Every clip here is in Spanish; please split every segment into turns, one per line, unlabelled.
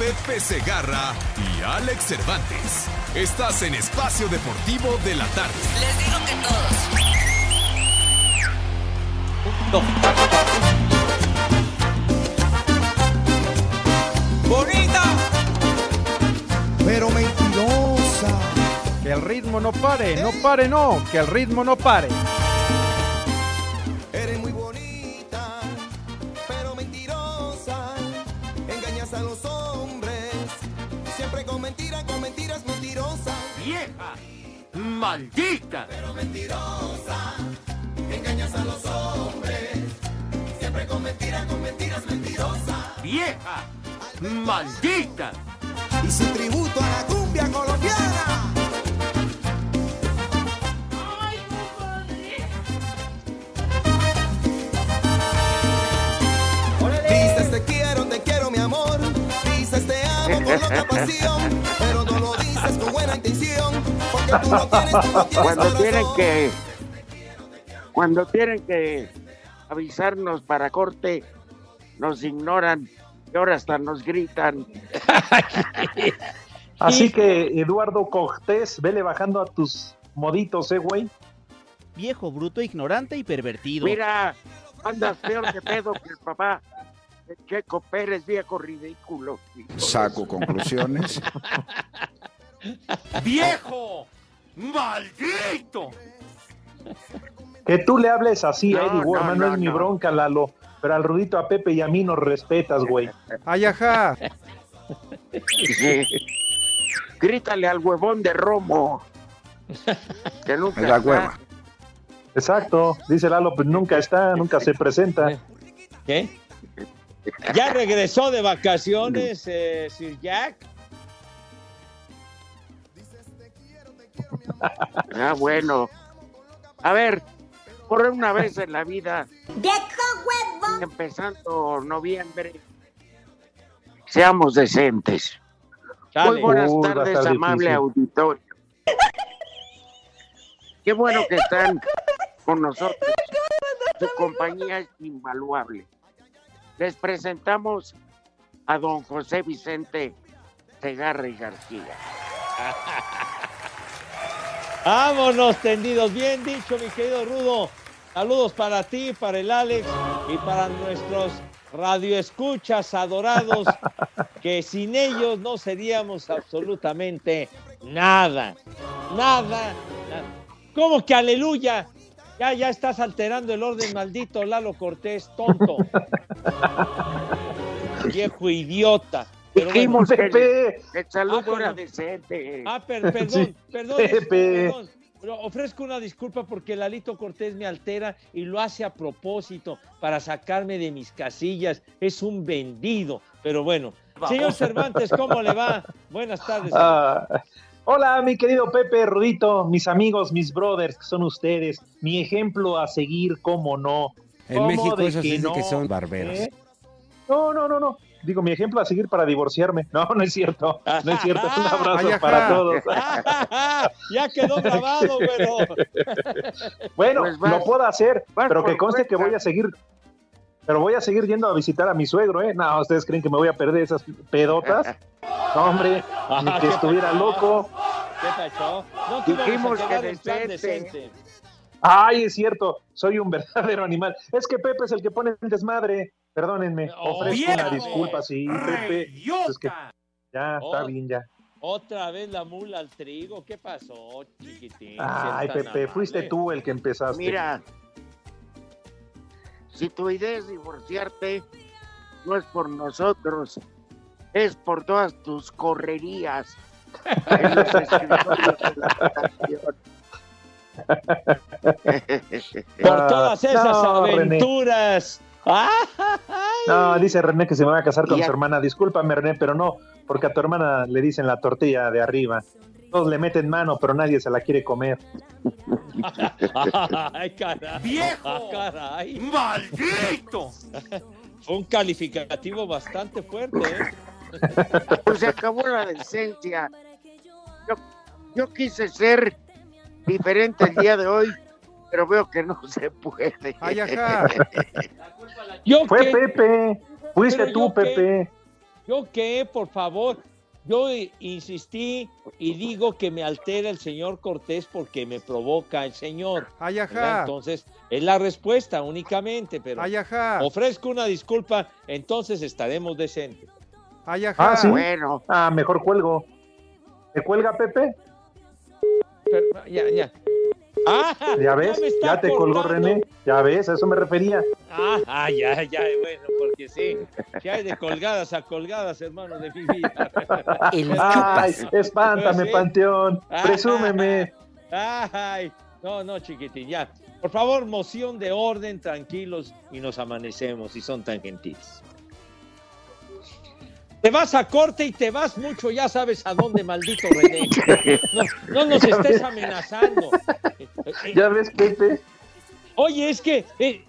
Pepe Segarra y Alex Cervantes. Estás en Espacio Deportivo de la Tarde.
Les digo que todos.
¡Bonita!
Pero mentirosa.
Que el ritmo no pare, no pare, no, que el ritmo no pare.
¡Vieja! ¡Maldita!
Pero mentirosa. Engañas a los hombres. Siempre con mentiras, con mentiras mentirosas.
¡Vieja! ¡Maldita!
Y su tributo a la cumbia colombiana. Dices te quiero, te quiero mi amor. Dices te amo con loca pasión. Pero no lo dices con buena intención. Porque tú no tienes, tú no tienes
cuando tienen que cuando tienen que avisarnos para corte nos ignoran y ahora hasta nos gritan
Así que, Eduardo Cortés, vele bajando a tus moditos, eh, güey.
Viejo, bruto, ignorante y pervertido.
mira andas peor de pedo que el papá de Checo Pérez viejo ridículo
Saco conclusiones.
¡Viejo! ¡Maldito!
Que tú le hables así a
No,
Eddie Warman, no,
no,
es mi bronca, Lalo. Pero al Rudito, a Pepe y a mí nos respetas, güey. Ay, ajá.
grítale al huevón de Romo que nunca
la
está.
hueva.
Exacto. Dice Lalo, pues nunca está, nunca se presenta.
¿Qué? ¿Ya regresó de vacaciones, eh, Sir Jack?
Ah, bueno. A ver, por una vez en la vida, empezando noviembre, seamos decentes.
Chale.
Muy buenas tardes, amable
difícil.
auditorio. Qué bueno que están con nosotros. Su compañía es invaluable. Les presentamos a don José Vicente Segarra y García.
Vámonos tendidos, bien dicho, mi querido Rudo. Saludos para ti, para el Alex y para nuestros radioescuchas adorados, que sin ellos no seríamos absolutamente nada, nada, nada. ¿Cómo que aleluya? Ya, ya estás alterando el orden maldito, Lalo Cortés, tonto. Viejo idiota. Bueno.
Dijimos que el,
Pepe,
el saludo
Ah,
era
pero-
decente.
Ah, per- perdón,
Sí.
perdón,
Pepe.
perdón. Pero ofrezco una disculpa porque Lalito Cortés me altera y lo hace a propósito para sacarme de mis casillas. Es un vendido. Pero bueno, señor Cervantes, ¿cómo le va? Buenas tardes.
Ah, hola, mi querido Pepe, Rudito, mis amigos, mis brothers, que son ustedes. Mi ejemplo a seguir, cómo no.
En
¿Cómo
México
de
esos
que
dicen que
no?
son barberos.
¿Eh? No, no, no, no. Digo, mi ejemplo a seguir para divorciarme. No, no es cierto. No es cierto. Un abrazo
Ay, ajá.
para todos.
ya quedó grabado, pero.
Bueno,
Pues vas-
lo puedo hacer, pero que conste que voy a seguir. Pero voy a seguir yendo a visitar a mi suegro, ¿eh? No, ¿ustedes creen que me voy a perder esas pedotas? No, hombre, ni que estuviera loco.
¿Qué pasó? No te
Dijimos que decente.
decente.
Ay, es cierto, soy un verdadero animal. Es que Pepe es el que pone el desmadre. Perdónenme,
Oh,
ofrezco una disculpa, sí, Pepe. Es que ya, está bien, ya.
Otra vez la mula al trigo. ¿Qué pasó, chiquitín?
Ay, Pepe, fuiste tú el que empezaste.
Mira, si tu idea es divorciarte, no es por nosotros, es por todas tus correrías en los escritorios de la.
Por todas esas
no, René.
aventuras.
No, dice René que se me va a casar con
a-
su hermana. Discúlpame, René, pero no, porque a tu hermana le dicen la tortilla de arriba. Todos le meten mano, pero nadie se la quiere comer.
¡Ay, caray!
¡Viejo!
¡Ah, caray!
¡Maldito!
Fue un calificativo bastante fuerte, ¿eh?
Pues se acabó la decencia. Yo, yo quise ser diferente el día de hoy, pero veo que no se puede.
Ay, ajá.
¿Yo
Fue
qué?
Pepe, fuiste
Pero
tú,
qué.
Pepe.
¿Yo qué? Por favor. Yo insistí y digo que me altera el señor Cortés porque me provoca el señor.
Ay,
¿verdad?
ajá.
Entonces, es la respuesta únicamente, pero
Ay, ajá.
ofrezco una disculpa, entonces estaremos decentes.
Ay, ajá.
Ah, sí.
Bueno,
Ah, mejor cuelgo. ¿Te cuelga, Pepe?
Pero, ya, ya. Ah,
Ya ves, ya te colgó. René. Ya ves, a eso me refería.
Ah, ah, ya, ya, bueno, porque sí. Ya hay de colgadas a colgadas, hermano de mi vida.
Ay, espántame,
Sí.
Panteón.
Ah.
Presúmeme.
Ay, no, no, chiquitín, ya. Por favor, moción de orden, tranquilos y nos amanecemos si son tan gentiles. Te vas a corte y te vas mucho, ya sabes a dónde, maldito René. No, no nos estés amenazando.
¿Ya ves, Pepe?
Oye, es que eh,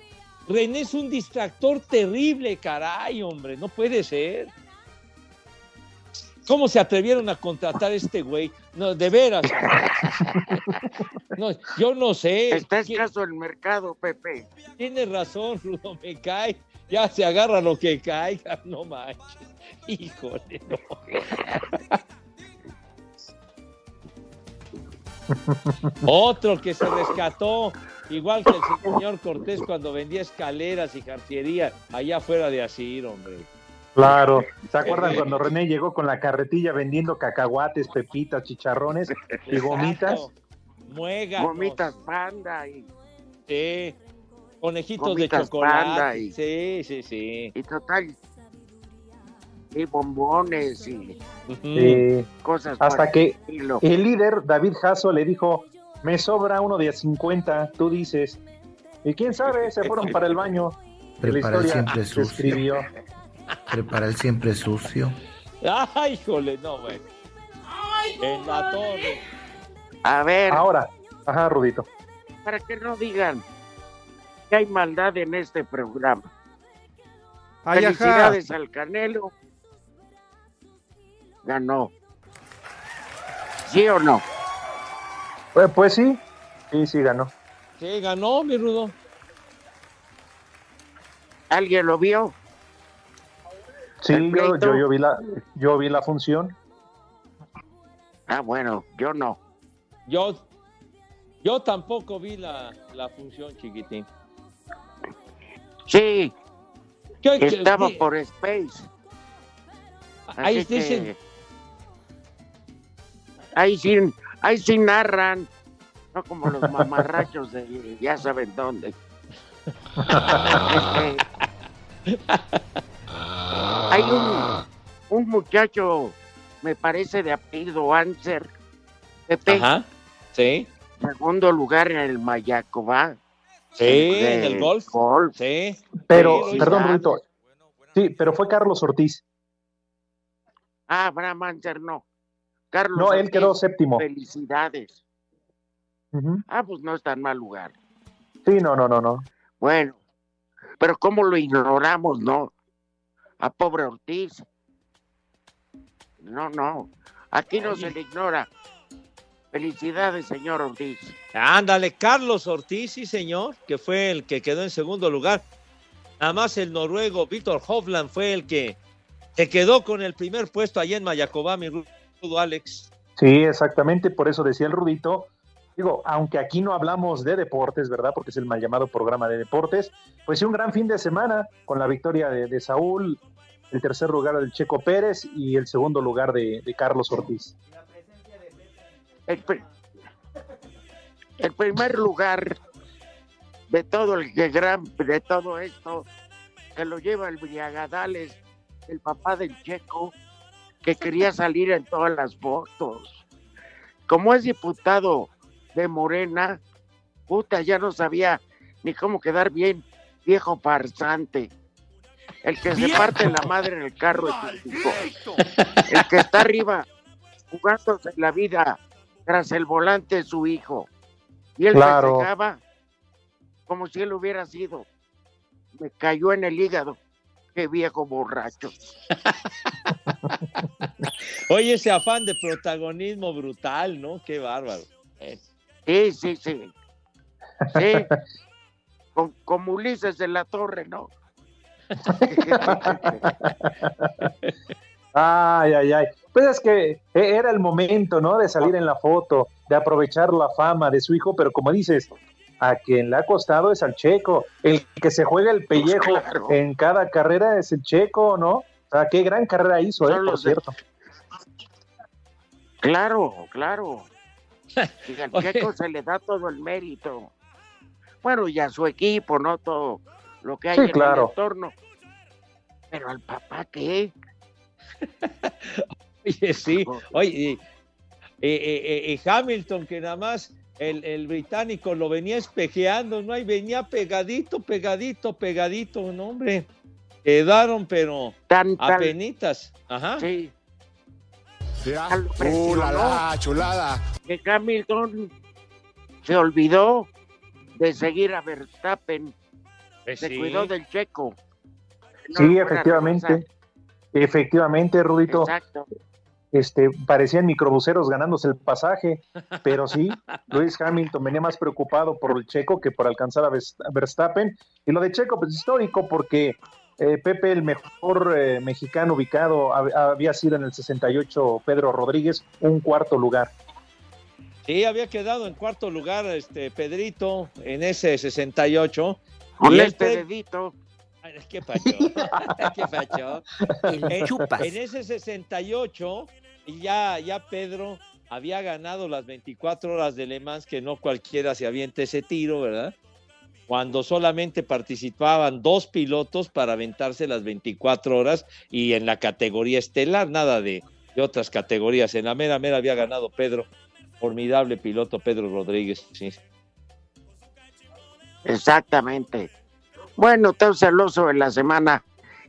René es un distractor terrible, caray, hombre, no puede ser. ¿Cómo se atrevieron a contratar a este güey? No, de veras. No, yo no sé.
está
¿Qué-
escaso el mercado, Pepe.
Tienes razón, Rudo, me cae. Ya se agarra lo que caiga, no manches. Híjole, no. Otro que se rescató, igual que el señor Cortés cuando vendía escaleras y cartillería allá afuera de Asir, hombre.
Claro. ¿Se acuerdan cuando René llegó con la carretilla vendiendo cacahuates, pepitas, chicharrones y gomitas?
Muéganos.
Gomitas panda y,
Sí. Conejitos
Gomitas
de chocolate.
Panda y-
Sí, sí, sí.
y total. Y bombones y
Ujú.
Eh,
cosas por
hasta
el
que
estilo.
el líder, David Jasso, le dijo, me sobra uno de a 50, tú dices. Y quién sabe, se fueron para el baño.
Prepara el siempre sucio.
escribió.
Prepara el siempre sucio.
Ay, híjole, no, güey. En la torre.
A ver,
Ahora, ajá, Rudito.
para que no digan que hay maldad en este programa.
Ay, ajá.
Felicidades al Canelo. Ganó. ¿Sí o no?
Pues, pues sí, sí, sí ganó.
Sí, ganó, mi Rudo.
¿Alguien lo vio?
Sí,
¿El
yo, yo, yo vi la, yo vi la función.
Ah, bueno, yo no.
Yo, yo tampoco vi la, la función, chiquitín.
Sí,
¿Qué- qué-
estaba
qué-
por Space.
Ahí dicen,
que ahí sí, ahí sí narran, no como los mamarrachos de ya saben dónde. Hay un, un muchacho, me parece de apellido Anser, Pepe,
Ajá, sí,
segundo lugar en el Mayacobá.
sí, en el golf.
golf.
Sí.
Pero,
Sí,
perdón. Rudito. Sí, pero fue Carlos Ortiz.
Ah, Abraham Anser no. Carlos
No, él quedó séptimo.
Felicidades. Ah, pues no está en mal lugar.
Sí, no, no, no, no.
Bueno, pero ¿cómo lo ignoramos, no? A pobre Ortiz. No, no. Aquí no se le ignora. Felicidades, señor Ortiz.
Ándale, Carlos Ortiz, sí, señor, que fue el que quedó en segundo lugar. Nada más el noruego Víctor Hovland fue el que se quedó con el primer puesto allá en Mayacobá, mi Rudo Alex.
Sí, exactamente, por eso decía el Rudito. digo, aunque aquí no hablamos de deportes, ¿verdad? Porque es el mal llamado programa de deportes, pues sí, un gran fin de semana con la victoria de, de Saúl, el tercer lugar del Checo Pérez y el segundo lugar de, de Carlos Ortiz.
El, pri- el primer lugar de todo el que gran de todo esto se lo lleva el Briagadales, el papá del Checo, que quería salir en todas las fotos. Como es diputado de Morena, puta, ya no sabía ni cómo quedar bien, viejo farsante. El que se parte la madre en el carro es. El que está arriba jugándose la vida tras el volante de su hijo. Y él
Claro.
festejaba como si él hubiera sido. Me cayó en el hígado. Qué viejo borracho.
Oye, ese afán de protagonismo brutal, ¿no? Qué bárbaro.
Sí, sí, sí. Sí. Con, como Ulises de la Torre, ¿no?
Ay, ay, ay. Pues es que eh, era el momento, ¿no? De salir en la foto, de aprovechar la fama de su hijo, pero como dices, a quien le ha costado es al checo. El que se juega el pellejo
claro.
en cada carrera es el checo, ¿no? O sea, qué gran carrera hizo, ¿eh? Por cierto.
Claro, claro. Y al
Oye.
Checo se le da todo el mérito. Bueno, y a su equipo, ¿no? Todo lo que hay
Sí,
en
claro.
el entorno. Pero al papá, ¿qué?
Oye, sí. Oye, y, y- y- y Hamilton, que nada más el, el británico lo venía espejeando, ¿no? Y venía pegadito, pegadito, pegadito, no, hombre. Quedaron, pero
Tan, tan,
apenitas. Ajá.
sí,
Uh,
presionó.
la, la, chulada.
que Hamilton se olvidó de seguir a Verstappen.
Pues
Se
sí.
cuidó del checo. No
Sí, efectivamente. Efectivamente, Rudito.
Exacto.
este, parecían microbuseros ganándose el pasaje, pero sí, Luis Hamilton venía más preocupado por el Checo que por alcanzar a Verstappen. Y lo de Checo, pues histórico, porque eh, Pepe, el mejor eh, mexicano ubicado, hab- había sido en el 68 Pedro Rodríguez, un cuarto lugar.
Sí, había quedado en cuarto lugar este Pedrito en ese 68.
Con
Y
este dedito.
Ay, ¿Qué pacho? ¿Qué pacho?
El
En-
chupas.
En ese 68, ya, ya Pedro había ganado las 24 horas de Le Mans, que no cualquiera se avienta ese tiro, ¿verdad? Cuando solamente participaban dos pilotos para aventarse las 24 horas y en la categoría estelar, nada de, de otras categorías. En la mera mera había ganado Pedro, formidable piloto Pedro Rodríguez. Sí.
Exactamente. Bueno, tan celoso en la semana.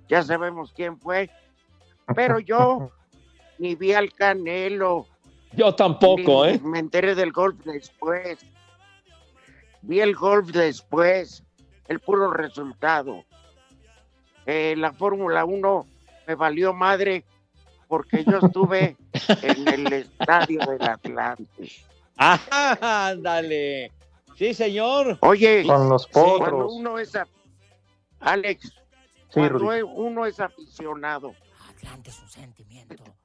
Ya sabemos quién fue. Pero yo ni vi al Canelo.
Yo tampoco,
ni
¿eh?
Me enteré del golf después. Vi el golf después. El puro resultado. Eh, la Fórmula 1 me valió madre porque yo estuve en el estadio del Atlante.
¡Ah, ándale! Sí, señor.
Oye,
Con los
cuando
potros.
uno es a- Alex,
Sí,
cuando
Rudy.
uno es aficionado,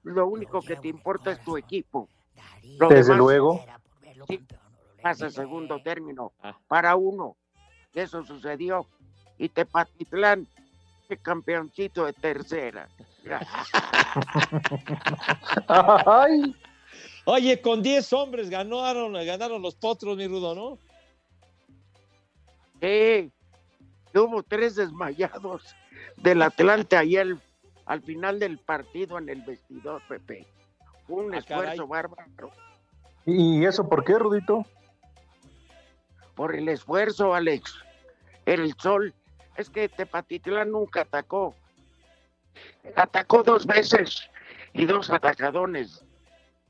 lo único que te importa es tu equipo. Lo
Desde
demás
luego.
sí, pasa a segundo término
Ah.
para uno. Eso sucedió. Y Tepatitlán, qué campeoncito de tercera.
Ay,
Oye, con 10 hombres ganaron, ganaron los potros, mi rudo, ¿no?
Sí, hubo tres desmayados del Atlante ahí al, al final del partido en el vestidor, Pepe. Fue un
Ah, caray.
esfuerzo bárbaro.
¿Y eso por qué, Rudito?
Por el esfuerzo, Alex. Era el sol. Es que Tepatitlán nunca atacó. Atacó dos veces y dos atacadones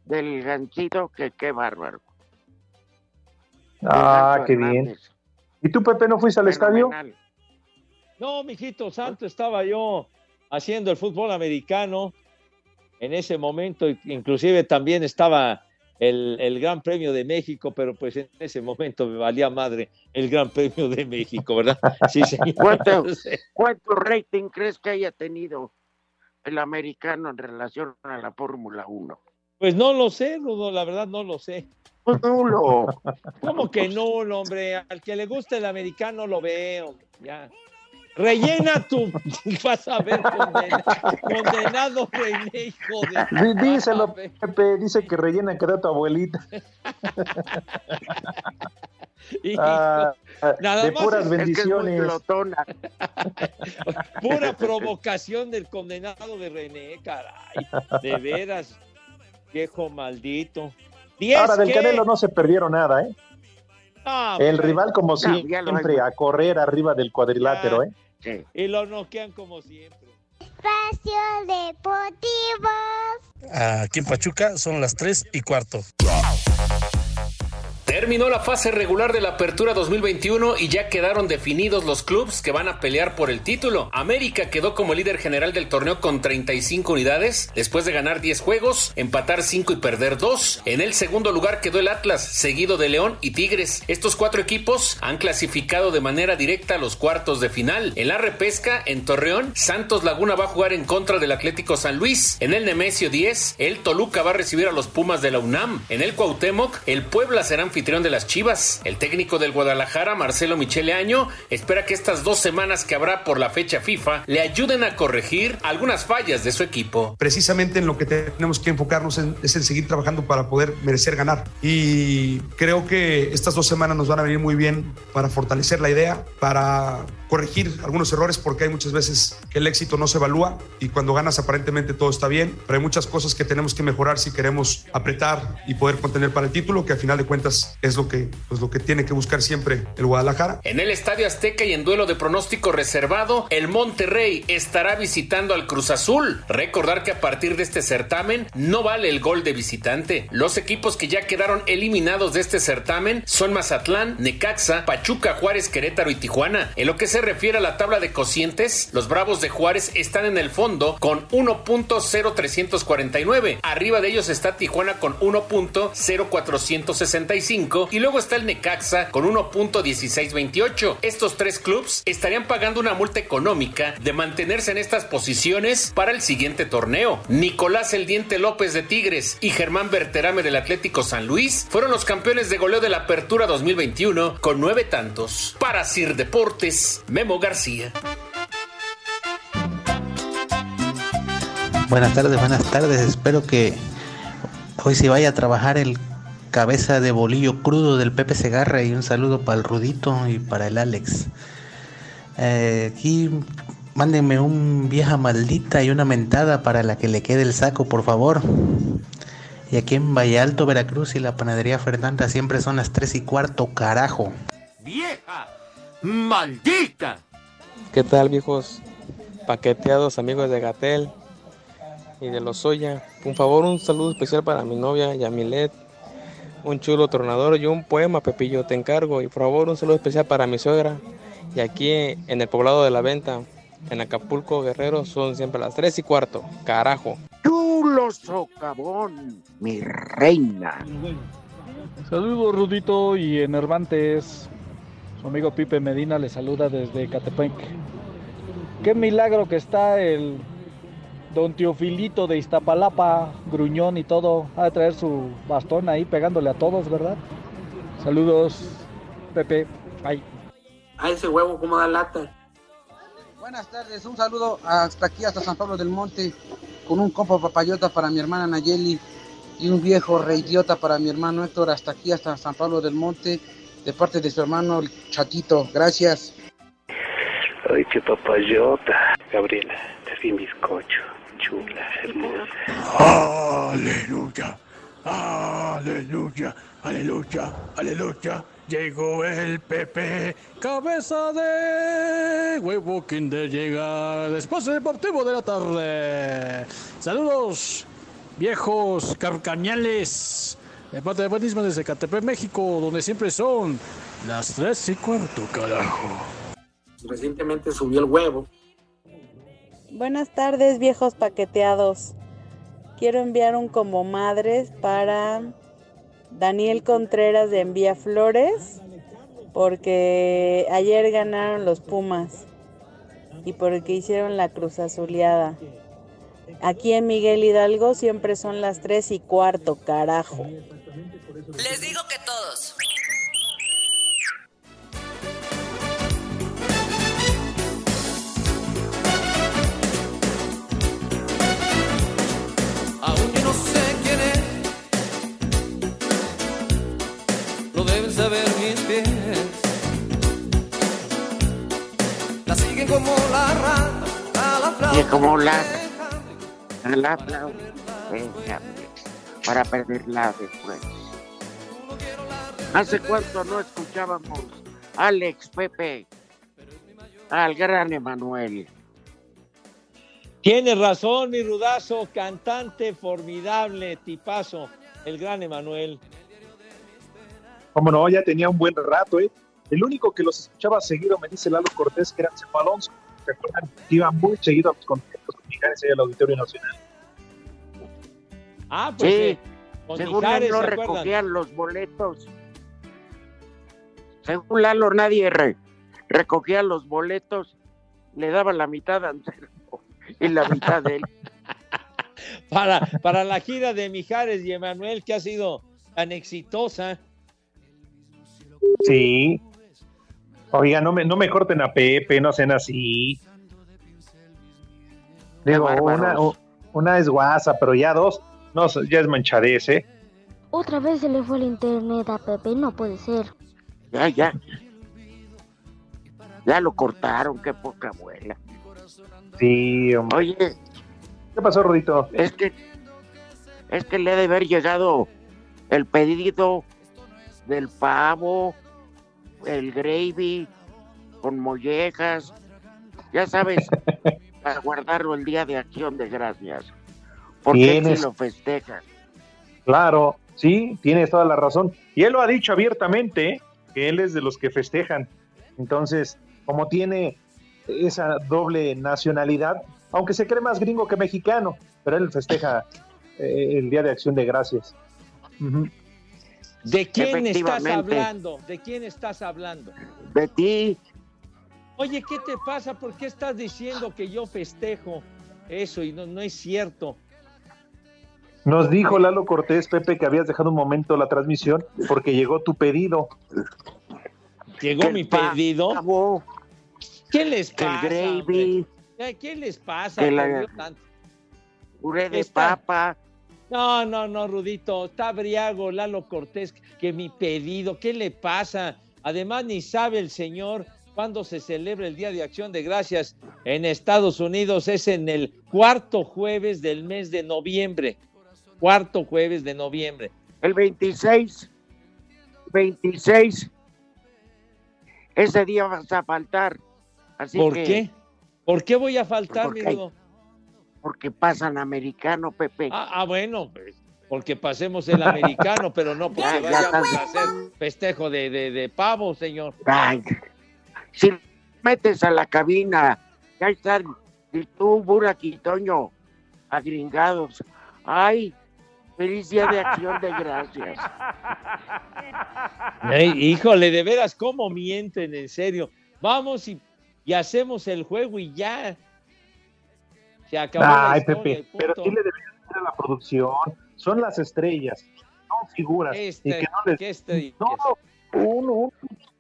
del ganchito, que qué bárbaro.
Ah, qué bien. ¿Y tú, Pepe, no fuiste al estadio?
No, mijito santo, estaba yo haciendo el fútbol americano en ese momento, inclusive también estaba el, el Gran Premio de México, pero pues en ese momento me valía madre el Gran Premio de México, ¿verdad? Sí, señor.
¿Cuánto, ¿Cuánto rating crees que haya tenido el americano en relación a la Fórmula 1?
Pues no lo sé, Rudo, la verdad no lo sé.
nulo.
¿Cómo que no, hombre? Al que le guste el americano lo veo. Ya. Rellena tu. Vas a ver, condena- condenado René, hijo de.
Díselo. Pepe, dice que rellena que da tu abuelita.
Hijo,
Ah,
nada
de
más
puras
es-
bendiciones.
Pura provocación del condenado de René, caray. De veras, viejo maldito. Diez,
Ahora del
¿qué?
Canelo no se perdieron nada, ¿eh?
Ah,
El rival, como siempre,
hay.
a correr arriba del cuadrilátero, ¿eh?
Y lo noquean como siempre.
Espacio Deportivo.
Aquí en Pachuca son las 3 y cuarto.
Terminó la fase regular de la Apertura 2021 y ya quedaron definidos los clubes que van a pelear por el título. América quedó como líder general del torneo con 35 unidades, después de ganar 10 juegos, empatar 5 y perder 2. En el segundo lugar quedó el Atlas, seguido de León y Tigres. Estos cuatro equipos han clasificado de manera directa a los cuartos de final. En la repesca, en Torreón, Santos Laguna va a jugar en contra del Atlético San Luis. En el Nemesio 10, el Toluca va a recibir a los Pumas de la UNAM. En el Cuauhtémoc, el Puebla será anfitrión de las Chivas. El técnico del Guadalajara, Marcelo Michele Año, espera que estas dos semanas que habrá por la fecha FIFA le ayuden a corregir algunas fallas de su equipo.
precisamente en lo que tenemos que enfocarnos en- es en seguir trabajando para poder merecer ganar. Y creo que estas dos semanas nos van a venir muy bien para fortalecer la idea, para corregir algunos errores, porque hay muchas veces que el éxito no se evalúa y cuando ganas aparentemente todo está bien, pero hay muchas cosas que tenemos que mejorar si queremos apretar y poder contener para el título, que al final de cuentas es lo que, pues, lo que tiene que buscar siempre el Guadalajara.
En el Estadio Azteca y en duelo de pronóstico reservado, el Monterrey estará visitando al Cruz Azul. Recordar que a partir de este certamen no vale el gol de visitante. Los equipos que ya quedaron eliminados de este certamen son Mazatlán, Necaxa, Pachuca, Juárez, Querétaro y Tijuana. En lo que se refiere a la tabla de cocientes, los Bravos de Juárez están en el fondo con 1.0349. Arriba de ellos está Tijuana con 1.0465 y luego está el Necaxa con 1.1628. Estos tres clubes estarían pagando una multa económica de mantenerse en estas posiciones para el siguiente torneo. Nicolás El Diente López de Tigres y Germán Berterame del Atlético San Luis fueron los campeones de goleo de la Apertura 2021 con nueve tantos. Para Sir Deportes, Memo García.
Buenas tardes, buenas tardes. Espero que hoy sí vaya a trabajar el cabeza de bolillo crudo del Pepe Segarra y un saludo para el Rudito y para el Alex. Eh, aquí mándenme un vieja maldita y una mentada para la que le quede el saco, por favor. Y aquí en Valle Alto, Veracruz y la panadería Fernanda siempre son las 3 y cuarto, carajo.
¡Vieja! ¡Maldita!
¿Qué tal, viejos paqueteados amigos de Gatel y de los Soya? Por favor, un saludo especial para mi novia Yamilet, un chulo tronador y un poema, Pepillo, te encargo. Y por favor, un saludo especial para mi suegra. Y aquí en el poblado de la venta, en Acapulco, Guerrero, son siempre las 3 y cuarto. Carajo.
Chulo socavón, mi reina.
Saludos Rudito y Enervantes. Su amigo Pipe Medina le saluda desde Catepec. Qué milagro que está el don Teofilito de Iztapalapa, gruñón y todo. Ha de traer su bastón ahí pegándole a todos, ¿verdad? Saludos, Pepe. Bye.
A ese huevo como da lata.
Buenas tardes, un saludo hasta aquí, hasta San Pablo del Monte, con un compa papayota para mi hermana Nayeli y un viejo reidiota para mi hermano Héctor, hasta aquí, hasta San Pablo del Monte, de parte de su hermano el Chatito. Gracias.
Ay, qué papayota. Gabriela, te vi bizcocho. Chula, hermosa.
Aleluya, aleluya, aleluya, aleluya. Llegó el Pepe, cabeza de huevo Kinder llega después del deportivo de la tarde. Saludos, viejos carcañales. De parte de Buenismo desde Catepec, México, donde siempre son las tres y cuarto, carajo.
Recientemente subió el huevo.
Buenas tardes, viejos paqueteados. Quiero enviar un como madres para Daniel Contreras de Envía Flores, porque ayer ganaron los Pumas y porque hicieron la cruz azuleada. Aquí en Miguel Hidalgo siempre son las tres y cuarto, carajo.
Les digo que todos.
Mis pies. La siguen como la rata a la flauta.
Y como la, a la flauta, para perderla después. ¿Hace cuánto no escuchábamos Alex Pepe al gran Emanuel?
Tienes razón, mi rudazo, cantante formidable, tipazo, el gran Emanuel.
Como no, ya tenía un buen rato, ¿eh? El único que los escuchaba seguido, me dice Lalo Cortés, que era Anselmo Alonso. ¿Recuerdan? Que iba muy seguido a los conciertos con Mijares ahí al Auditorio Nacional.
Ah, pues
Sí,
eh,
según
Mijares,
él no
¿se acuerdan?
recogían los boletos. Según Lalo, nadie re- recogía los boletos, le daba la mitad a Anselmo y la mitad de él.
Para, para la gira de Mijares y Emanuel, que ha sido tan exitosa.
Sí. Oiga, no me, no me corten a Pepe, no sean así. Digo, una, una es guasa, pero ya dos, no, ya es manchadez, ¿eh?
Otra vez se le fue el internet a Pepe, no puede ser.
Ya, ya. Ya lo cortaron, qué poca abuela.
Sí, hombre.
Oye,
¿Qué pasó, Rodito?
es que es que le ha de haber llegado el pedido del pavo, el gravy con mollejas, ya sabes, para guardarlo el día de acción de gracias. Porque él sí lo festeja.
Claro, sí, tienes toda la razón. Y él lo ha dicho abiertamente, ¿eh? que él es de los que festejan. Entonces, como tiene esa doble nacionalidad, aunque se cree más gringo que mexicano, pero él festeja eh, el Día de Acción de Gracias.
¿De quién estás hablando? ¿De quién estás hablando?
De ti,
Oye, ¿qué te pasa? ¿Por qué estás diciendo que yo festejo eso y no, no es cierto?
Nos dijo Lalo Cortés, Pepe, que habías dejado un momento la transmisión porque llegó tu pedido.
Llegó mi pedido. ¿Qué les
que el
pasa?
gravy,
hombre? ¿Qué les pasa?
la- puré de
Está-
papa.
No, no, no, Rudito, está briago Lalo Cortés, que mi pedido, ¿qué le pasa? Además, ni sabe el señor cuándo se celebra el Día de Acción de Gracias en Estados Unidos, es en el cuarto jueves del mes de noviembre, cuarto jueves de noviembre.
El 26, 26, ese día vas a faltar. Así
¿Por
que-
qué? ¿Por qué voy a faltar, mi
Porque pasan americano, Pepe.
Ah, ah, bueno, pues, porque pasemos el americano, pero no porque
Ya, ya
vayamos a hacer festejo de, de, de pavo, señor.
Ay, si metes a la cabina, ya están, y tú, Burak y Toño, agringados. Ay, feliz día de acción de gracias.
Ey, híjole, de veras, cómo mienten, en serio. Vamos y, y hacemos el juego y ya. Se acabó la
Ay,
historia,
Pepe, pero. ¿quién le debería decir a la producción? Son las estrellas, son figuras.
Este,
y que no les...
¿qué este-
No, un, un,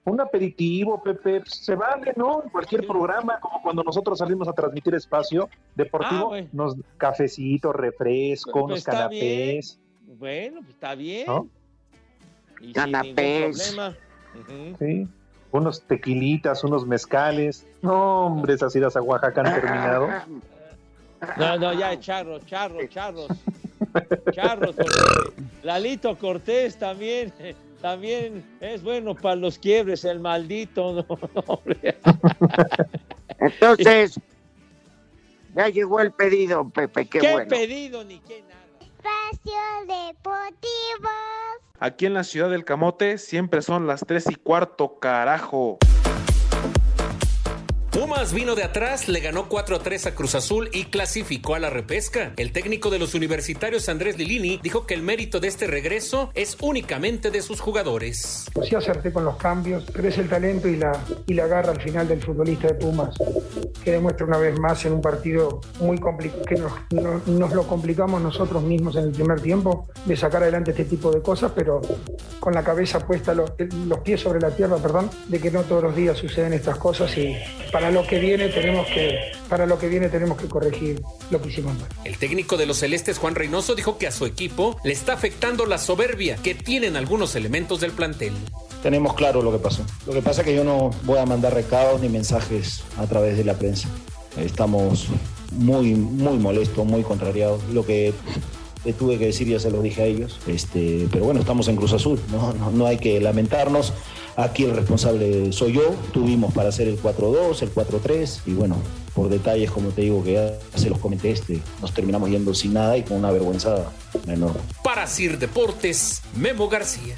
un aperitivo, Pepe, se vale, ¿no? En cualquier programa, como cuando nosotros salimos a transmitir espacio deportivo,
Ah, bueno.
unos cafecitos, refresco,
Pues
unos
está
canapés.
Bueno, pues está bien.
¿No?
Y sin
Canapés.
Sí, unos tequilitas, unos mezcales. No, hombre, esas idas a Oaxaca han terminado.
No, no, ya, charros, charros, charros. Charros, porque Lalito Cortés también, también es bueno para los quiebres, el maldito. No, no, hombre.
Entonces, ya llegó el pedido, Pepe, qué,
¿Qué
bueno.
pedido ni qué nada?
Espacio Deportivo.
Aquí en la ciudad del Camote siempre son las tres y cuarto, carajo.
Pumas vino de atrás, le ganó 4 a 3 a Cruz Azul y clasificó a la repesca. El técnico de los universitarios Andrés Lilini dijo que el mérito de este regreso es únicamente de sus jugadores.
Sí acerté con los cambios, pero es el talento y la, y la garra al final del futbolista de Pumas, que demuestra una vez más en un partido muy complicado, que nos, no- nos lo complicamos nosotros mismos en el primer tiempo, de sacar adelante este tipo de cosas, pero con la cabeza puesta, los, los pies sobre la tierra, perdón, de que no todos los días suceden estas cosas y para lo que viene tenemos que, para lo que viene tenemos que corregir lo que hicimos mal.
El técnico de los celestes, Juan Reynoso, dijo que a su equipo le está afectando la soberbia que tienen algunos elementos del plantel.
Tenemos claro lo que pasó. Lo que pasa es que yo no voy a mandar recados ni mensajes a través de la prensa. Estamos muy, muy molestos, muy contrariados. Lo que tuve que decir ya se lo dije a ellos. Este, pero bueno, estamos en Cruz Azul, ¿no? No, no hay que lamentarnos. Aquí el responsable soy yo. Tuvimos para hacer el 4-2, el 4-3 y bueno, por detalles, como te digo, que ya se los comenté, este, nos terminamos yendo sin nada y con una vergüenza enorme.
Para Sir Deportes, Memo García.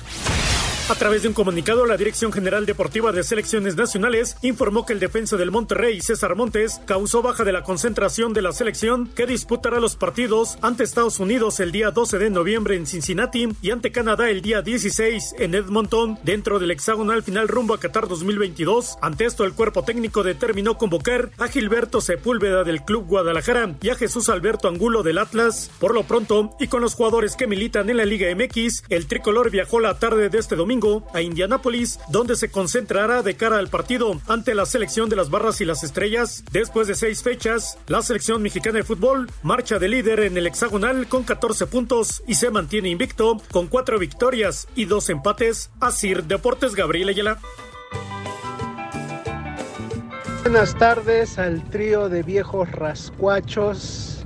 A través de un comunicado, la Dirección General Deportiva de Selecciones Nacionales informó que el defensa del Monterrey, César Montes, causó baja de la concentración de la selección que disputará los partidos ante Estados Unidos el día 12 de noviembre en Cincinnati y ante Canadá el día 16 en Edmonton, dentro del hexagonal final rumbo a Qatar 2022. Ante esto, el cuerpo técnico determinó convocar a Gilberto Sepúlveda del Club Guadalajara y a Jesús Alberto Angulo del Atlas. Por lo pronto, y con los jugadores que militan en la Liga MX, el tricolor viajó la tarde de este domingo a Indianápolis, donde se concentrará de cara al partido ante la selección de las barras y las estrellas. Después de seis fechas, la selección mexicana de fútbol marcha de líder en el hexagonal con 14 puntos y se mantiene invicto con cuatro victorias y dos empates. Asir Deportes Gabriel Ayala.
Buenas tardes al trío de viejos rascuachos.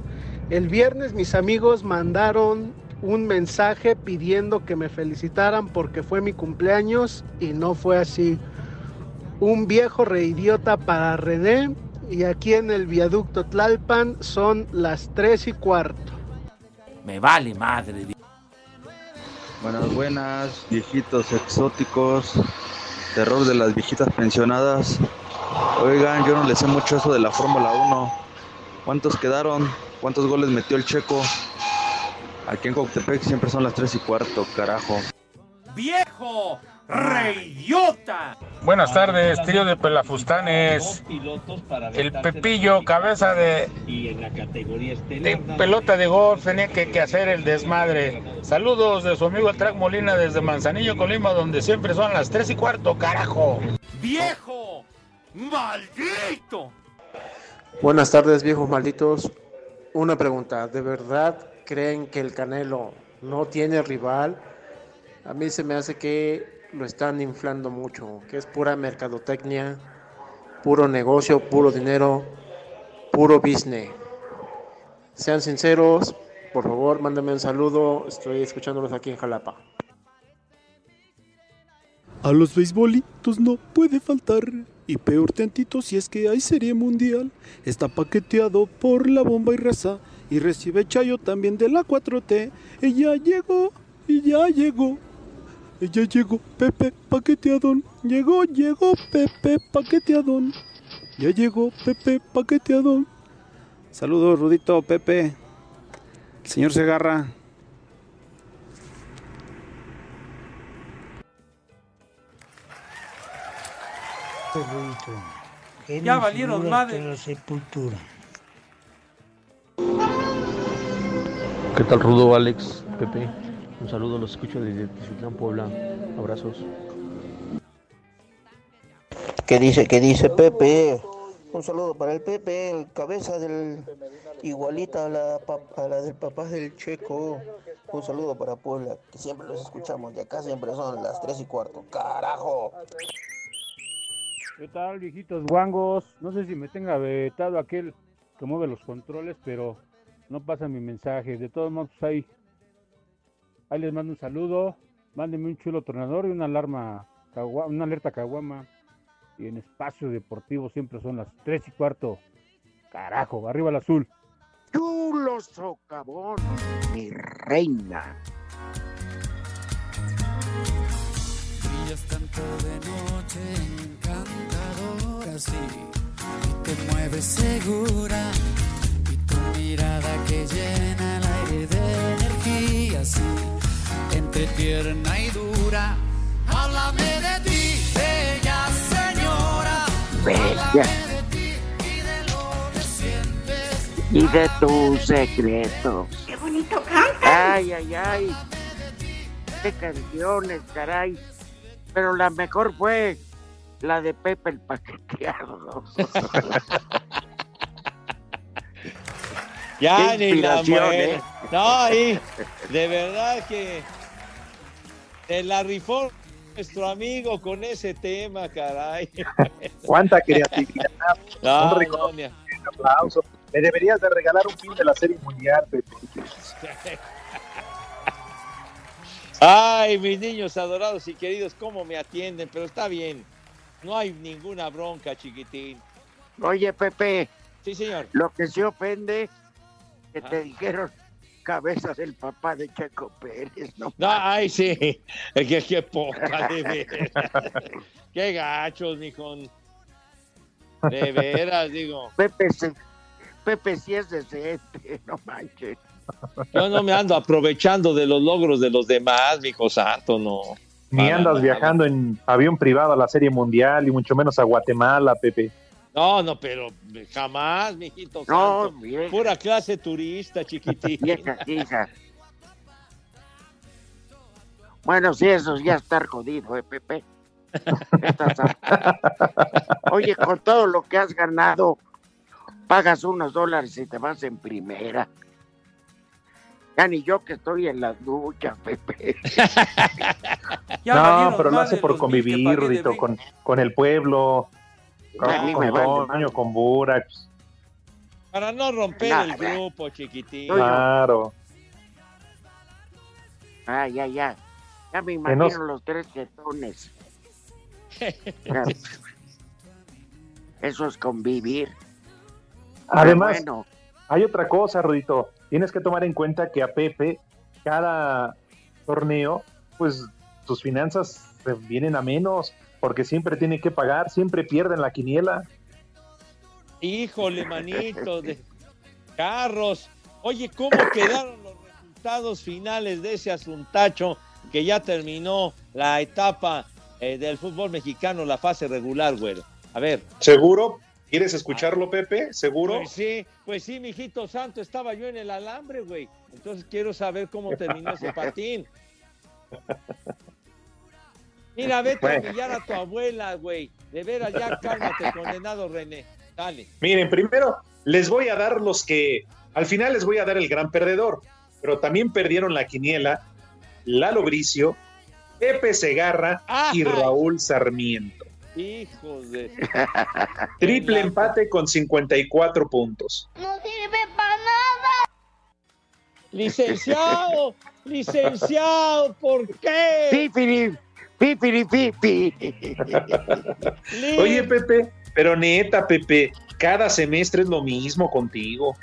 El viernes mis amigos mandaron un mensaje pidiendo que me felicitaran porque fue mi cumpleaños y no fue así. Un viejo reidiota para René y aquí en el viaducto Tlalpan son las tres y cuarto.
Me vale madre.
Buenas, buenas, viejitos exóticos, terror de las viejitas pensionadas. Oigan, yo no le sé mucho eso de la Fórmula 1. ¿Cuántos quedaron? ¿Cuántos goles metió el checo? Aquí en Coctepec siempre son las 3 y cuarto, carajo.
¡Viejo! ¡Reidiota!
Buenas tardes, trío de pelafustanes. El Pepillo, cabeza de, de pelota de golf, tenía que, que hacer el desmadre. Saludos de su amigo el Track Molina desde Manzanillo, Colima, donde siempre son las 3 y cuarto, carajo.
¡Viejo! ¡Maldito!
Buenas tardes, viejos malditos. Una pregunta, ¿de verdad creen que el Canelo no tiene rival? A mí se me hace que lo están inflando mucho, que es pura mercadotecnia, puro negocio, puro dinero, puro business. Sean sinceros, por favor, mándenme un saludo, estoy escuchándolos aquí en Jalapa.
A los beisbolitos no puede faltar. Y peor tantito si es que hay serie mundial. Está paqueteado por la bomba y raza. Y recibe chayo también de la 4T. Ella llegó, y ya llegó. Ella llegó, Pepe paqueteadón. Llegó, llegó, Pepe paqueteadón. Ya llegó, Pepe paqueteadón.
Saludos, Rudito, Pepe. El señor Segarra.
Ya valieron madre.
La sepultura.
¿Qué tal, Rudo, Alex, Pepe? Un saludo, los escucho desde Tizutlán, Puebla. Abrazos.
¿Qué dice, qué dice Pepe? Un saludo para el Pepe, el cabeza del igualita a la, a la del papá del Checo. Un saludo para Puebla, que siempre los escuchamos. De acá siempre son las 3 y cuarto. ¡Carajo!
¿Qué tal, viejitos guangos? No sé si me tenga vetado aquel que mueve los controles, pero no pasa mi mensaje. De todos modos, pues ahí, ahí les mando un saludo. Mándenme un chulo tornador y una alarma, una alerta caguama. Y en espacio deportivo siempre son las 3 y cuarto. Carajo, arriba el azul.
Chulo socavón, mi reina.
Brillas tanto de noche, encantadora, sí. Te mueves segura y tu mirada que llena el aire de energía, sí, entre tierna y dura. Háblame de ti, bella señora.
Bella.
de ti y de lo que sientes.
Y de tus secretos.
¡Qué bonito canta!
Ay, ay, ay. Qué canciones, caray. Pero la mejor fue la de Pepe el Paqueteado.
Ya ni la muere.
¿eh?
No, y de verdad que se la rifó nuestro amigo con ese tema, caray.
Cuánta creatividad.
No,
un
no,
aplauso. Me deberías de regalar un film de la serie mundial, Pepe.
Ay, mis niños adorados y queridos, cómo me atienden, pero está bien. No hay ninguna bronca, chiquitín.
Oye, Pepe.
Sí, señor.
Lo que se ofende que te dijeron cabeza del papá de Checo Pérez, ¿no?
No, ay, sí. Es que qué poca, de veras. Qué gachos, mijo. De veras, digo.
Pepe, se- Pepe sí es decente, no manches.
Yo no me ando aprovechando de los logros de los demás, mijo santo, no.
Ni
Para
andas
nada.
viajando en avión privado a la serie mundial y mucho menos a Guatemala, Pepe.
No, no, pero jamás, mijito
No,
santo.
vieja.
Pura clase turista, chiquitín.
Vieja hija. Bueno, sí, eso ya está jodido, ¿eh, Pepe? Oye, con todo lo que has ganado, pagas unos dólares y te vas en primera. Ya ni yo que estoy en las duchas, Pepe.
no, pero lo hace por convivir, Rudito, con, con el pueblo, con, con Toño, con Burak.
Para no romper
Nada.
el grupo, chiquitín.
Claro.
Ah, ya, ya. Ya me imagino
no-
los tres jetones. Eso es convivir.
Además,
Bueno,
hay otra cosa, Rudito. Tienes que tomar en cuenta que a Pepe, cada torneo, pues sus finanzas se vienen a menos, porque siempre tiene que pagar, siempre pierde en la quiniela.
Híjole, manito, de carros. Oye, ¿cómo quedaron los resultados finales de ese asuntacho que ya terminó la etapa eh, del fútbol mexicano, la fase regular, güero? A ver.
¿Seguro? ¿Quieres escucharlo, Pepe? ¿Seguro?
Pues sí, pues sí, mijito santo, estaba yo en el alambre, güey. Entonces quiero saber cómo terminó ese patín. Mira, vete a humillar a tu abuela, güey. De veras, ya cálmate, condenado René. Dale.
Miren, primero les voy a dar los que, al final les voy a dar el gran perdedor, pero también perdieron la quiniela Lalo Bricio, Pepe Segarra y. Raúl Sarmiento.
Hijos de.
Triple empate con 54 puntos.
No sirve para nada.
Licenciado, licenciado, ¿por qué?
Pipiri, pipiri, pipi.
Oye, Pepe, pero neta, Pepe, cada semestre es lo mismo contigo.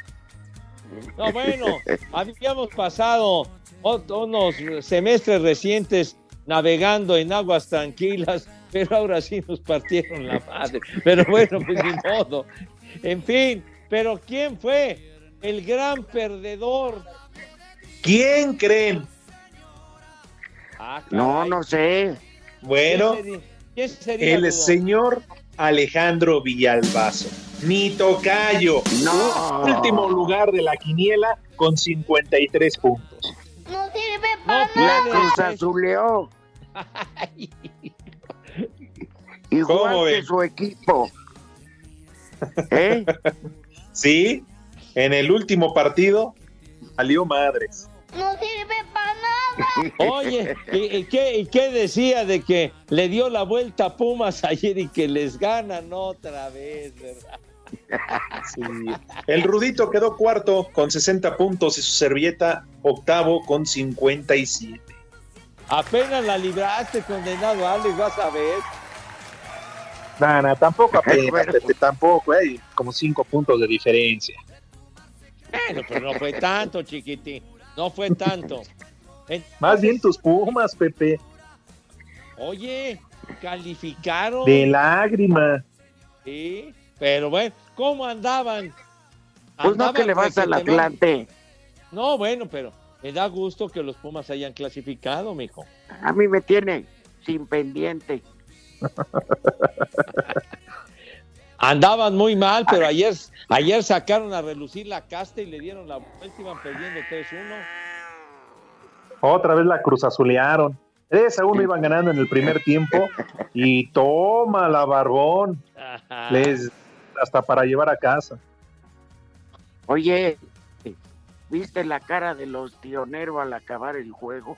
No, bueno, habíamos pasado unos semestres recientes navegando en aguas tranquilas, pero ahora sí nos partieron la madre. Pero bueno, pues ni modo. En fin, pero ¿quién fue el gran perdedor?
¿Quién creen?
Ah,
No, no sé.
Bueno,
¿Quién sería? ¿Quién sería,
el señor Alejandro Villalbazo. Mi tocayo.
No.
Último lugar de la quiniela con 53 puntos.
No sirve
No
para
La Cruz. Azuleó.
¿Cómo
Igual que
ven?
su equipo. ¿Eh?
Sí, en el último partido salió madres.
No sirve para nada.
Oye, ¿y, y qué, y qué decía de que le dio la vuelta a Pumas ayer y que les ganan otra vez, verdad?
Sí. El Rudito quedó cuarto con 60 puntos y su servilleta octavo con 57.
Apenas la libraste, condenado Alex, vas a ver.
Nada, tampoco apenas,
Bueno.
Pepe, tampoco, hay como 5 puntos de diferencia.
Bueno, pero no fue tanto, chiquitín. No fue tanto.
Más bien tus Pumas, Pepe,
Oye, calificaron.
de lágrima.
Sí, Pero bueno, ¿cómo andaban?
Pues no que le vas al. Atlante.
No, bueno, pero me da gusto que los Pumas hayan clasificado, mijo.
A mí me tiene sin pendiente.
Andaban muy mal, pero ayer, ayer sacaron a relucir la casta y le dieron la vuelta, iban perdiendo 3-1.
Otra vez la cruz azulearon. 3 a 1 iban ganando en el primer tiempo y toma la barbón. Les, hasta para llevar a casa.
Oye, ¿viste la cara de los pioneros al acabar el juego?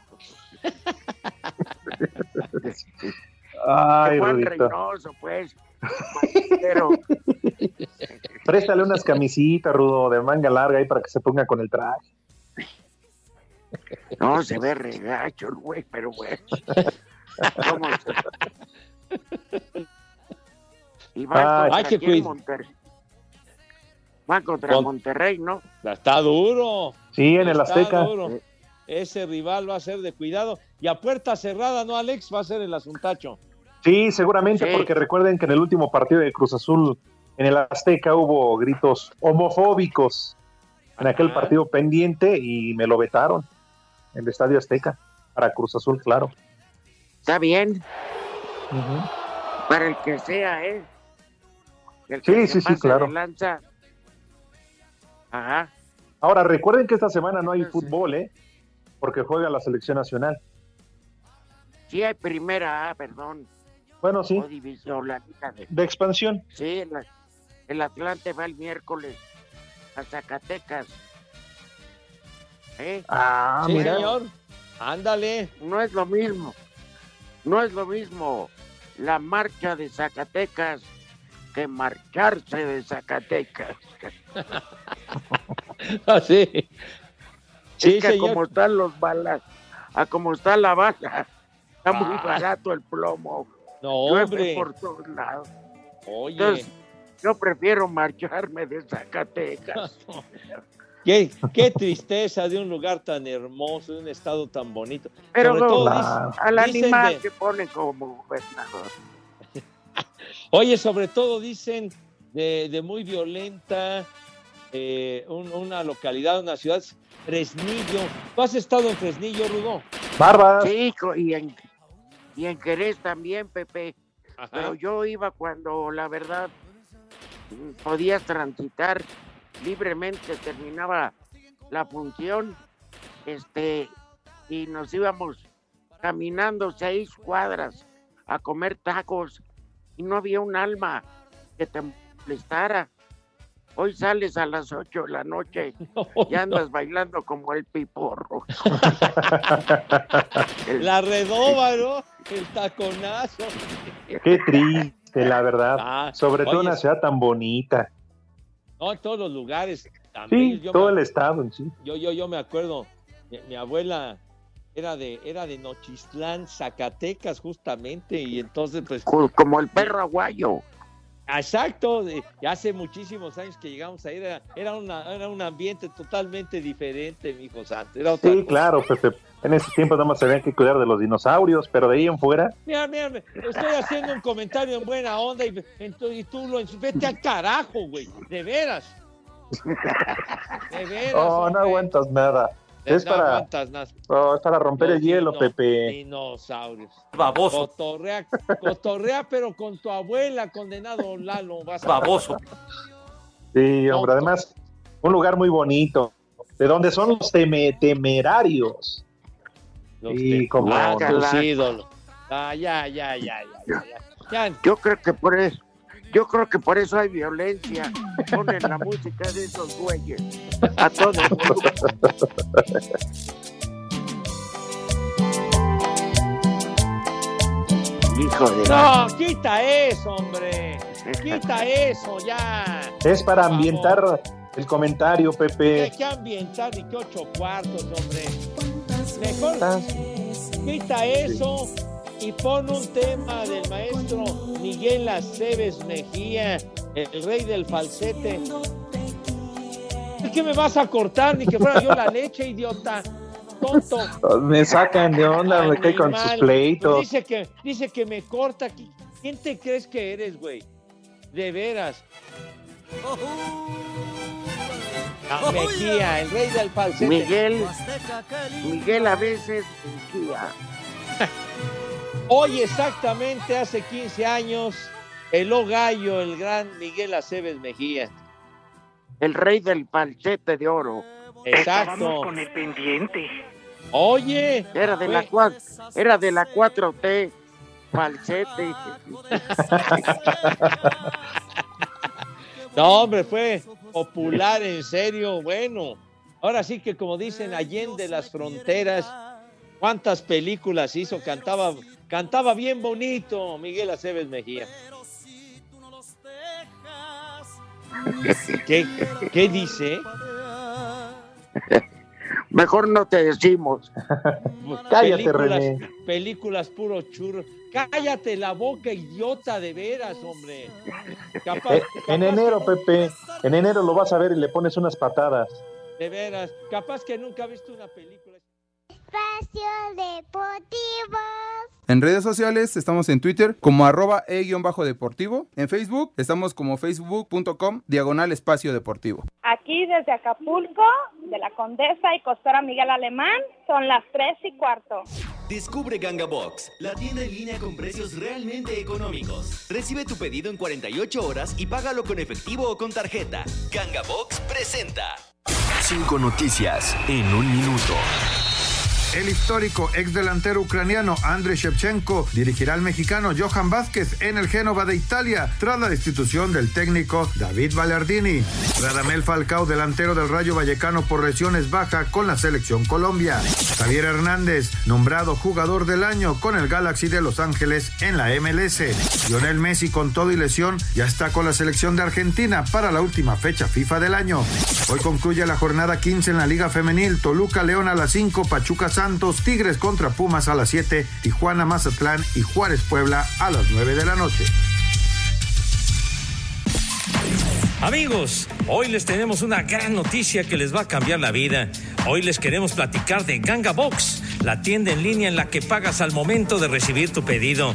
Ay,
Juan. Reynoso, pues. Pero
Préstale unas camisitas, Rudo, de manga larga ahí para que se ponga con el traje.
no se ve regacho el güey, pero bueno. ¿Cómo se- Y
Ay.
contra Monterrey. Van contra
Con-
Monterrey, ¿no?
Está duro.
Sí, en el
Está
Azteca.
duro. Ese rival va a ser de cuidado. Y a puerta cerrada, ¿no, Alex? Va a ser el asuntacho.
Sí, seguramente,
Sí.
porque recuerden que en el último partido de Cruz Azul en el Azteca hubo gritos homofóbicos en aquel
Ajá.
partido pendiente y me lo vetaron en el Estadio Azteca para Cruz Azul, claro.
Está bien, para el que sea, ¿eh? El
Sí,
que
sí, sí,
pase
claro.
lanza. Ajá.
Ahora, recuerden que esta semana no hay
Sí, sí.
fútbol, ¿eh? Porque juega la selección nacional.
Sí hay primera perdón.
Bueno, sí,
O división, la liga de...
de expansión.
Sí, el, el Atlante va el miércoles a Zacatecas. ¿Eh?
Ah,
sí,
mira.
señor. Ándale.
No es lo mismo. No es lo mismo la marcha de Zacatecas que marcharse de Zacatecas.
Así. Sí,
es que
señor.
como están los balas, a como está la bala, está muy
Ah.
barato el plomo.
No,
Llueve
hombre.
por todos lados.
Oye.
Entonces, yo prefiero marcharme de Zacatecas.
Qué, qué tristeza de un lugar tan hermoso, de un estado tan bonito.
Pero
Sobre todo
Claro.
dic-
al animal
de-
que ponen como gobernador.
Oye, sobre todo dicen de, de muy violenta, eh, un- una localidad, una ciudad, Fresnillo. ¿Tú has estado en Fresnillo, Rudo?
Bárbara.
Sí, y en, y en Jerez también, Pepe.
Ajá.
Pero yo iba cuando la verdad podías transitar libremente, terminaba la función, este, y nos íbamos caminando seis cuadras a comer tacos y no había un alma que te molestara. Hoy sales a las ocho de la noche y andas bailando como el piporro. El-
La redoba, ¿no? El taconazo.
Qué triste, la verdad.
Ah,
Sobre todo una ciudad tan bonita.
No, en todos los lugares. También
Sí,
yo,
todo
me,
el estado en sí.
yo, yo, yo me acuerdo, mi, mi abuela era de, era de Nochistlán, Zacatecas, justamente, y entonces, pues,
co- como el perro aguayo.
Exacto, de- y hace muchísimos años que llegamos ahí, era, era, una, era un ambiente totalmente diferente, mi hijo santo. Era otra
Sí,
cosa.
claro, Pepe. En ese tiempo nada más se habían que cuidar de los dinosaurios, pero de ahí en fuera,
Mira, mira, estoy haciendo un comentario en buena onda y, y tú lo vete al carajo, güey, de veras. De veras.
oh, no
hombre.
aguantas nada.
No
Es para,
aguantas nada.
oh, es para romper
Los
el hielo, Pepe.
Dinosaurios.
Baboso.
Cotorrea, cotorrea, pero con tu abuela, condenado Lalo. Vas a-
Baboso.
Sí, hombre,
no.
además, un lugar muy bonito. De donde son los teme- temerarios.
Los
Y como-
Ah, tus ídolos. Ah, ya, ya, ya, ya, ya. Ya,
Yo creo que por eso, yo creo que por eso hay violencia. Ponen la música de esos güeyes a todo mundo. Hijo de
No, quita eso, hombre. Quita eso, ya.
Es para ambientar el comentario,
¿Qué,
Pepe.
qué ambientar ni qué ocho cuartos, hombre? Mejor quita eso y pon un tema del maestro Miguel Aceves Mejía, el rey del falsete. ¿Es que me vas a cortar ni que fuera yo la leche, idiota? Tonto.
Me sacan de onda, me cae con sus pleitos.
Pues dice que, dice que me corta. ¿Qui- ¿Quién te crees que eres, güey?
de veras. Mejía, el rey del falsete.
Miguel, Miguel a veces Mejía.
Hoy exactamente hace 15 años, el gallo, el gran Miguel Aceves Mejía.
El rey del falsete de oro.
Exacto.
Estábamos con el pendiente.
Oye.
Era de la era de la 4T. Falsete.
No, hombre, fue popular, en serio, bueno. Ahora sí que como dicen, Allende las fronteras, cuántas películas hizo, cantaba, cantaba bien bonito Miguel Aceves Mejía. ¿Qué, qué dice?
Mejor no te decimos.
Cállate,
películas,
René.
películas puro churro. Cállate la boca, idiota, de veras, hombre. Capaz,
Eh, en enero, Pepe, en enero lo vas a ver y le pones unas patadas.
de veras, capaz que nunca ha visto una película.
Espacio Deportivo.
En redes sociales estamos en Twitter como arroba e-deportivo. En Facebook estamos como facebook.com diagonal espacio deportivo.
Aquí desde Acapulco, de la Condesa y Costora Miguel Alemán, son las 3 y cuarto.
Descubre Ganga Box, la tienda en línea con precios realmente económicos. Recibe tu pedido en 48 horas y págalo con efectivo o con tarjeta. Ganga Box presenta.
Cinco noticias en un minuto.
El histórico ex delantero ucraniano Andrei Shevchenko dirigirá al mexicano Johan Vázquez en el Génova de Italia tras la destitución del técnico David Ballardini. Radamel Falcao, delantero del Rayo Vallecano por lesiones baja con la selección Colombia. Javier Hernández, nombrado jugador del año con el Galaxy de Los Ángeles en la MLS. Lionel Messi con todo y lesión ya está con la selección de Argentina para la última fecha FIFA del año. Hoy concluye la jornada 15 en la Liga Femenil. Toluca León a las 5, Pachuca Santos, Tigres contra Pumas a las 7, Tijuana Mazatlán y Juárez Puebla a las 9 de la noche.
Amigos, hoy les tenemos una gran noticia que les va a cambiar la vida. Hoy les queremos platicar de Ganga Box, la tienda en línea en la que pagas al momento de recibir tu pedido.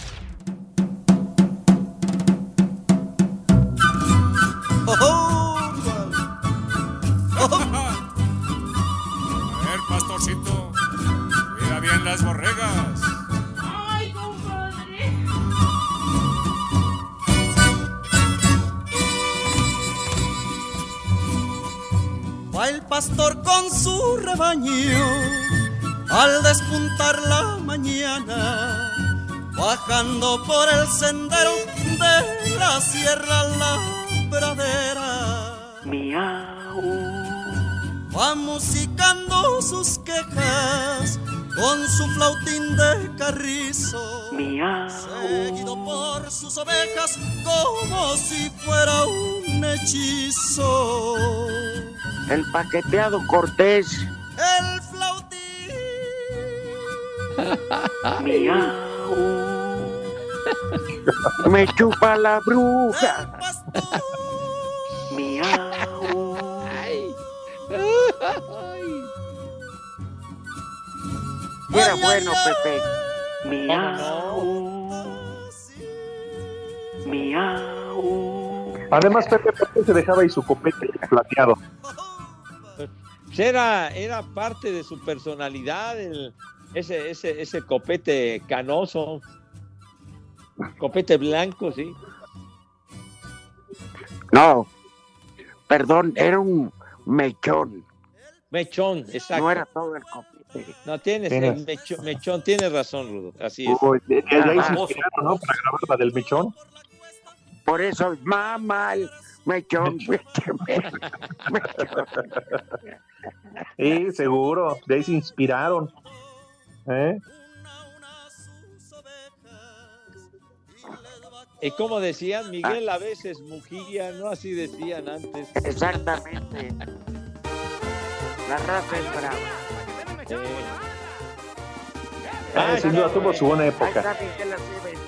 Pastor con su rebaño al despuntar la mañana, bajando por el sendero de la sierra a la pradera.
Miau.
Va musicando sus quejas con su flautín de carrizo.
Miau.
Seguido por sus ovejas como si fuera un hechizo.
El paqueteado Cortés.
El flautín.
Miau. Me chupa la bruja. Miau. Era bueno, Pepe. Miau. Miau.
Además, Pepe, ¿por qué se dejaba ahí su copete plateado?
Pues Era, era parte de su personalidad, el- ese, ese, ese copete canoso, copete blanco, sí.
No. Perdón, era un mechón.
Mechón, exacto.
No era todo el copete.
No, tienes,
Tienes.
el mecho- mechón, tienes razón, Rudo. Así es.
Uy, de, de ahí se
Famoso.
inspiraron, ¿no? Para grabar la del mechón.
Por eso, mamá, el mechón, mechón, mechón.
Sí, seguro. De ahí se inspiraron. ¿Eh?
Y como decían, Miguel a veces mugía, ¿no? Así decían antes.
Exactamente. La raza es brava.
Ah, sin duda tuvo su buena
Ahí
época.
está Miguel Aceves.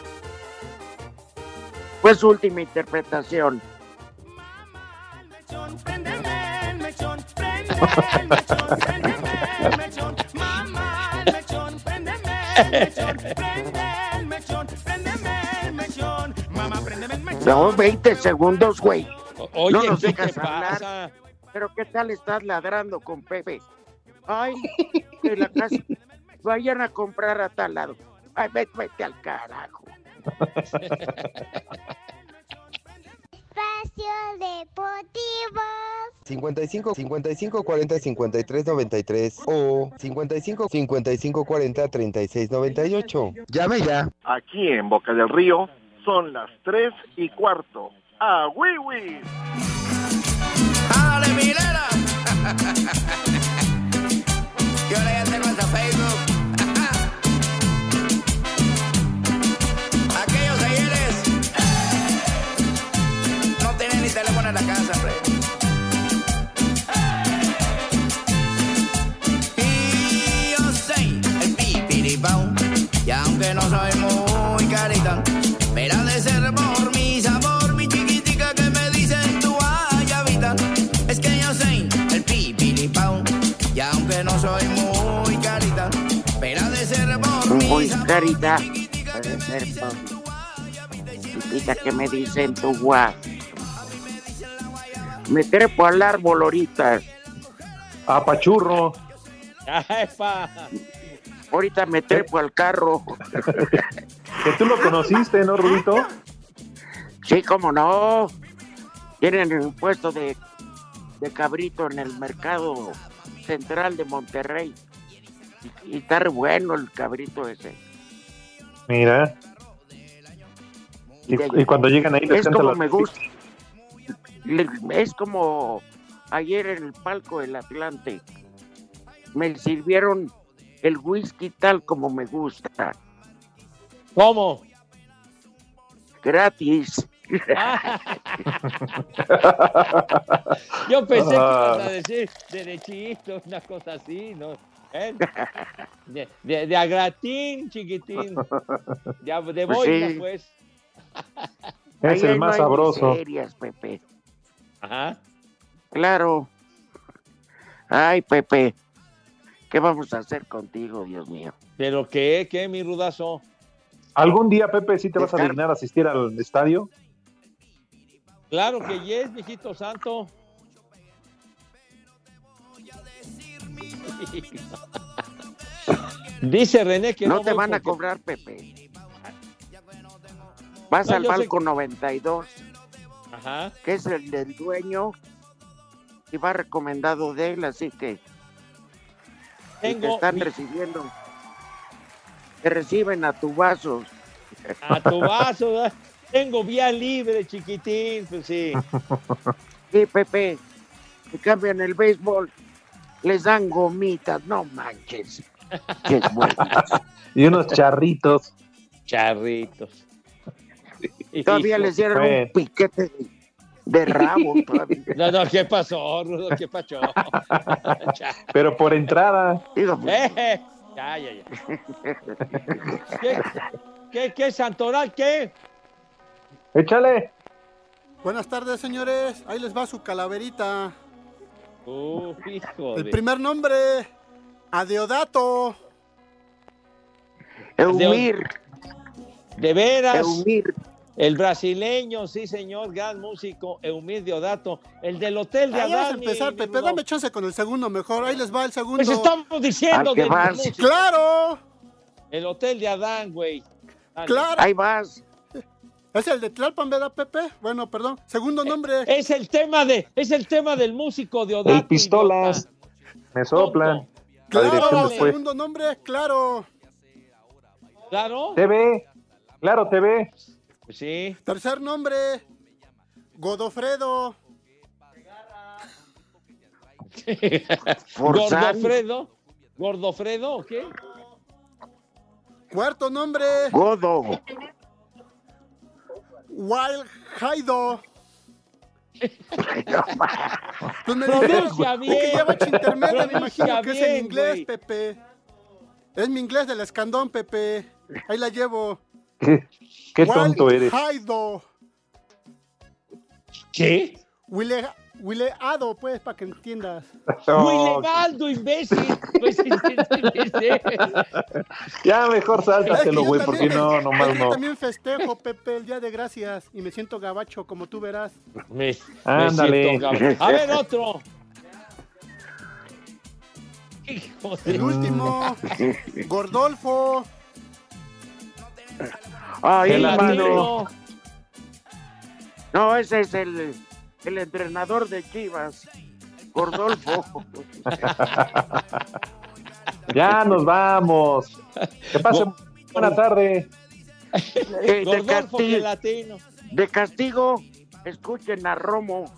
Fue su última interpretación. No, 20 segundos, güey.
Oye,
no nos
¿qué
dejas
te
hablar.
pasa?
Pero ¿qué tal estás ladrando con Pepe? Ay, de la casa. Vayan a comprar a tal lado. Ay, vete, vete al carajo.
Espacio Deportivo.
55 55 40 53 93 o 55 55 40 36 98. Llame ya.
Aquí en Boca del Río son las 3 y cuarto. ¡A Wiwi!
¡Ándale, Milena! Yo le tengo hasta Facebook. Sabor. carita.
Puede ser por chiquita que me dicen tu guay. Me trepo al árbol ahorita.
A Pachurro.
Ay, pa.
Ahorita me trepo al carro.
Que tú lo conociste, ¿no, Rudito?
Sí, cómo no. Tienen un puesto de, de cabrito en el mercado central de Monterrey. Y, y está re bueno el cabrito ese.
Mira. Y, cuando llegan ahí les
es como
las
me gusta. Le- Es como ayer en el palco del Atlante. Me sirvieron el whisky tal como me gusta.
¿Cómo?
Gratis.
Yo pensé que ibas
Ah.
a decir derechito, una cosa así, ¿no? ¿Eh? De, de, de a gratín, chiquitín. Ya, de
Pues
boina,
sí.
pues.
Es
Ahí
el
no
más
hay
sabroso.
miserias, Pepe.
Ajá.
Claro. Ay, Pepe. ¿Qué vamos a hacer contigo, Dios mío?
¿Pero qué? ¿Qué, mi rudazo?
¿Algún día, Pepe, sí te vas a dignar a asistir al estadio?
Claro que yes, mijito santo. Dice René que no,
No te van a cobrar, Pepe. Vas
No,
al
yo sé
Balco 92,
Ajá.
que es el del dueño, y va recomendado de él, así que te están
mi-
recibiendo. Te reciben a tu vaso.
a tu vaso. ¿verdad? Tengo vía libre, chiquitín. Pues sí.
Sí, Pepe. En cambio, en el béisbol les dan gomitas, no manches. Qué bueno.
Y unos charritos.
Charritos.
Todavía les dieron un
Bueno.
piquete de, de rabo. Todavía.
No, no, ¿qué pasó, Rudo? ¿Qué pasó?
Pero por entrada.
Digo, pues,
Eh, ya, ya, ya. ¿Qué, qué, qué, Santoral, qué?
Échale.
Buenas tardes, señores. Ahí les va su calaverita.
Uh, hijo
El
de-
primer nombre, Adeodato.
Eumir.
De veras.
Eumir.
El brasileño, sí, señor, gran músico, Eumir Diodato. El del Hotel de
ya vas a
Adán.
empezar, Pepe. Dame chance con el segundo mejor. Ahí les va el segundo.
Pues estamos diciendo
que
de
vas.
música.
¡Claro!
El Hotel de Adán, güey. Dale.
¡Claro!
Ahí vas.
Es el de Tlalpan, ¿verdad, Pepe? Bueno, perdón. Segundo nombre.
Es el tema de, es el tema del músico de Odato.
El pistolas. Me soplan.
Claro, segundo nombre, claro.
¿Claro?
TV, claro, TV.
Sí.
Tercer nombre, Godofredo.
Gordofredo. Gordofredo, ¿o qué?
Cuarto nombre,
Godo.
Wild Jaido. Pues me
Pronuncia
que
bien.
lleva intermedia, me imagino que es en inglés,
güey.
Pepe. Es mi inglés del escandón, Pepe. Ahí la llevo.
Qué, qué
Wild
tonto eres.
Jaido.
¿Qué?
Wile, Wileado, pues, para que entiendas.
No,
imbécil. Pues,
ya mejor sáltaselo, güey, porque no, nomás
que yo
no.
también festejo, Pepe, el Día de Gracias y me siento gabacho, como tú verás.
Me, me
Ándale.
A ver, otro. Hijo de...
El último, Gordolfo.
Ahí, mano. No, ese es el, el entrenador de Chivas, Gordolfo.
Ya nos vamos. Que pasen buena tarde.
Eh, de,
Gordolfo
castigo,
Gelatino.
de castigo, escuchen a Romo.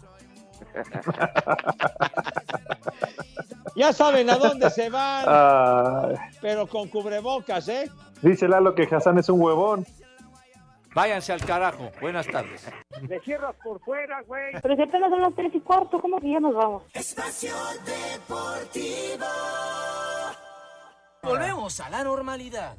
Ya saben a dónde se van, pero con cubrebocas, ¿eh?
dice Lalo que Hassan es un huevón.
Váyanse al carajo. Buenas tardes.
Le cierras por fuera, güey.
Pero si apenas son las tres y cuarto, ¿cómo que ya nos vamos?
Espacio Deportivo.
Volvemos a la normalidad.